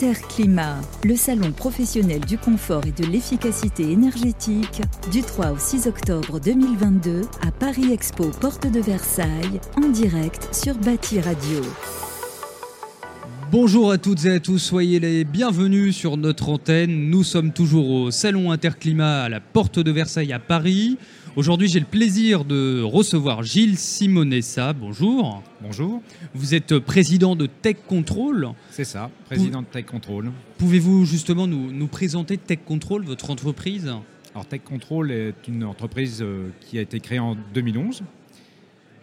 Interclimat, le salon professionnel du confort et de l'efficacité énergétique, du 3 au 6 octobre 2022 à Paris Expo, porte de Versailles, en direct sur Bâti Radio. Bonjour à toutes et à tous, soyez les bienvenus sur notre antenne. Nous sommes toujours au Salon Interclimat à la porte de Versailles à Paris. Aujourd'hui, j'ai le plaisir de recevoir Gilles Simonessa. Bonjour. Bonjour. Vous êtes président de Tech Control. C'est ça, président de Tech Control. Pouvez-vous justement nous, nous, présenter Tech Control, votre entreprise? Alors Tech Control est une entreprise euh, qui a été créée en 2011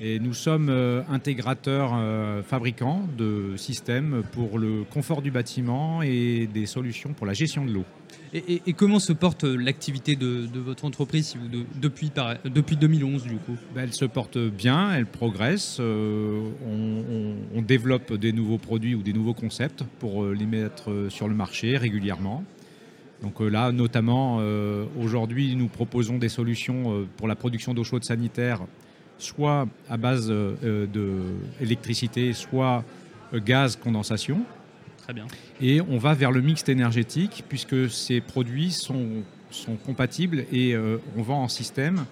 et nous sommes euh, intégrateurs euh, fabricants de systèmes pour le confort du bâtiment et des solutions pour la gestion de l'eau. Et, comment se porte euh, l'activité de, votre entreprise depuis, depuis 2011 du coup? Ben, Elle se porte bien, elle progresse. on, développe des nouveaux produits ou des nouveaux concepts pour les mettre sur le marché régulièrement. Donc là, notamment, aujourd'hui, nous proposons des solutions pour la production d'eau chaude sanitaire soit à base euh, d'électricité, soit euh, gaz condensation. Très bien. Et on va vers le mixte énergétique puisque ces produits sont, sont compatibles et euh, on vend en système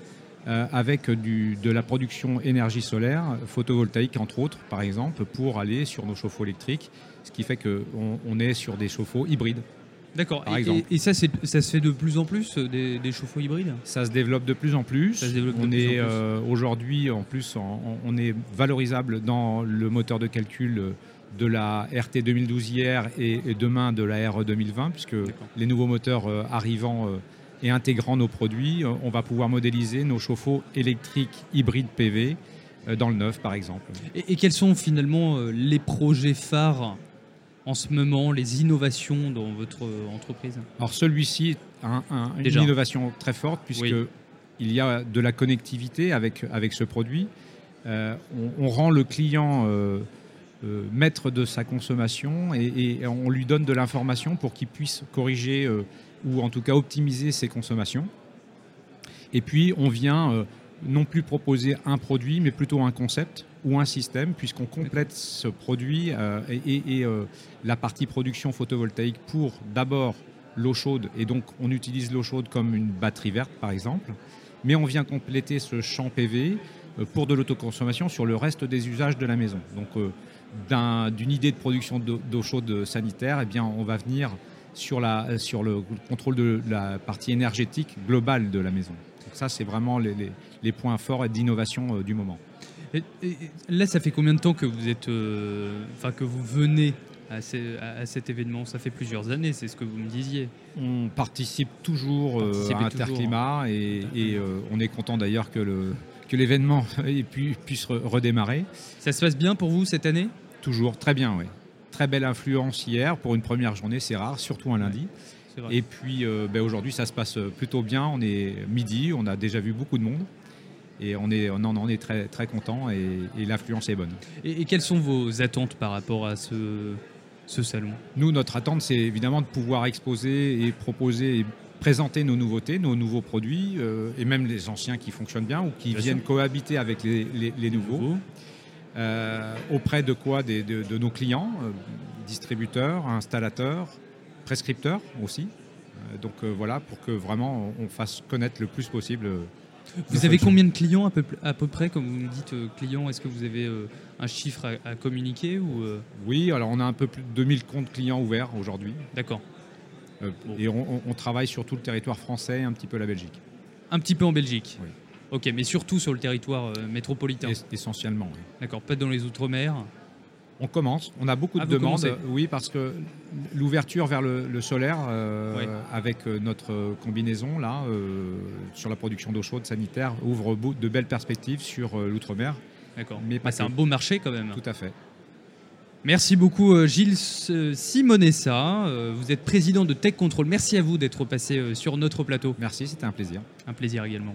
avec du, de la production énergie solaire, photovoltaïque entre autres, par exemple, pour aller sur nos chauffe-eau électriques, ce qui fait qu'on on est sur des chauffe-eau hybrides. D'accord. Et, ça, ça se fait de plus en plus euh, des, chauffe-eau hybrides Ça se développe de plus en plus. on est euh, aujourd'hui, en plus, on, est valorisable dans le moteur de calcul euh, de la RT 2012 hier et, demain de la RE 2020, puisque les nouveaux moteurs arrivant et intégrant nos produits, on va pouvoir modéliser nos chauffe-eau électriques hybrides PV dans le neuf, par exemple. Et, quels sont finalement les projets phares en ce moment, les innovations dans votre entreprise Alors celui-ci a une innovation très forte puisque il y a de la connectivité avec, avec ce produit. Euh, on, rend le client euh, euh, maître de sa consommation et, on lui donne de l'information pour qu'il puisse corriger ou en tout cas optimiser ses consommations. Et puis on vient non plus proposer un produit, mais plutôt un concept ou un système, puisqu'on complète ce produit euh, et, euh, la partie production photovoltaïque pour d'abord l'eau chaude, et donc on utilise l'eau chaude comme une batterie verte par exemple, mais on vient compléter ce champ PV euh, pour de l'autoconsommation sur le reste des usages de la maison. Donc d'une idée de production d'eau chaude sanitaire, eh bien, on va venir sur, le contrôle de la partie énergétique globale de la maison. Donc ça, c'est vraiment les, les points forts d'innovation du moment. Là, ça fait combien de temps que vous êtes, euh, enfin que vous venez à, cet événement? Ça fait plusieurs années, c'est ce que vous me disiez. On participe toujours euh, à Interclimat et, on est content d'ailleurs que le que l'événement puisse redémarrer. Ça se passe bien pour vous cette année? Toujours, très bien, oui. Très belle influence hier pour une première journée, c'est rare, surtout un lundi. Et puis ben, aujourd'hui, ça se passe plutôt bien. On est midi, on a déjà vu beaucoup de monde. Et on, est, on, en, est très, très content et, l'influence est bonne. Et, quelles sont vos attentes par rapport à ce, ce salon? Nous, notre attente, c'est évidemment de pouvoir exposer et proposer et présenter nos nouveautés, nos nouveaux produits, euh, et même les anciens qui fonctionnent bien ou qui viennent cohabiter avec les, les, nouveaux. Euh, auprès de quoi de, de, nos clients, euh, distributeurs, installateurs, prescripteurs aussi. donc voilà, pour que vraiment on fasse connaître le plus possible vous avez combien de clients à peu, à peu près, comme vous nous dites euh, clients? Est-ce que vous avez euh, un chiffre à, communiquer ou, euh? Oui, alors on a un peu plus de 2000 comptes clients ouverts aujourd'hui. D'accord. Et on, travaille sur tout le territoire français et un petit peu la Belgique. Un petit peu en Belgique? Oui. Ok, mais surtout sur le territoire métropolitain Essentiellement, oui. D'accord, pas dans les Outre-mer? On commence. On a beaucoup de ah, demandes. Oui, parce que l'ouverture vers le, solaire, euh, avec euh, notre combinaison là, euh, sur la production d'eau chaude sanitaire, ouvre de belles perspectives sur l'outre-mer. D'accord. Mais c'est un beau marché quand même. Tout à fait. Merci beaucoup Gilles Simonessa. Vous êtes président de Tech Control. Merci à vous d'être passé sur notre plateau. Merci, c'était un plaisir. Un plaisir également.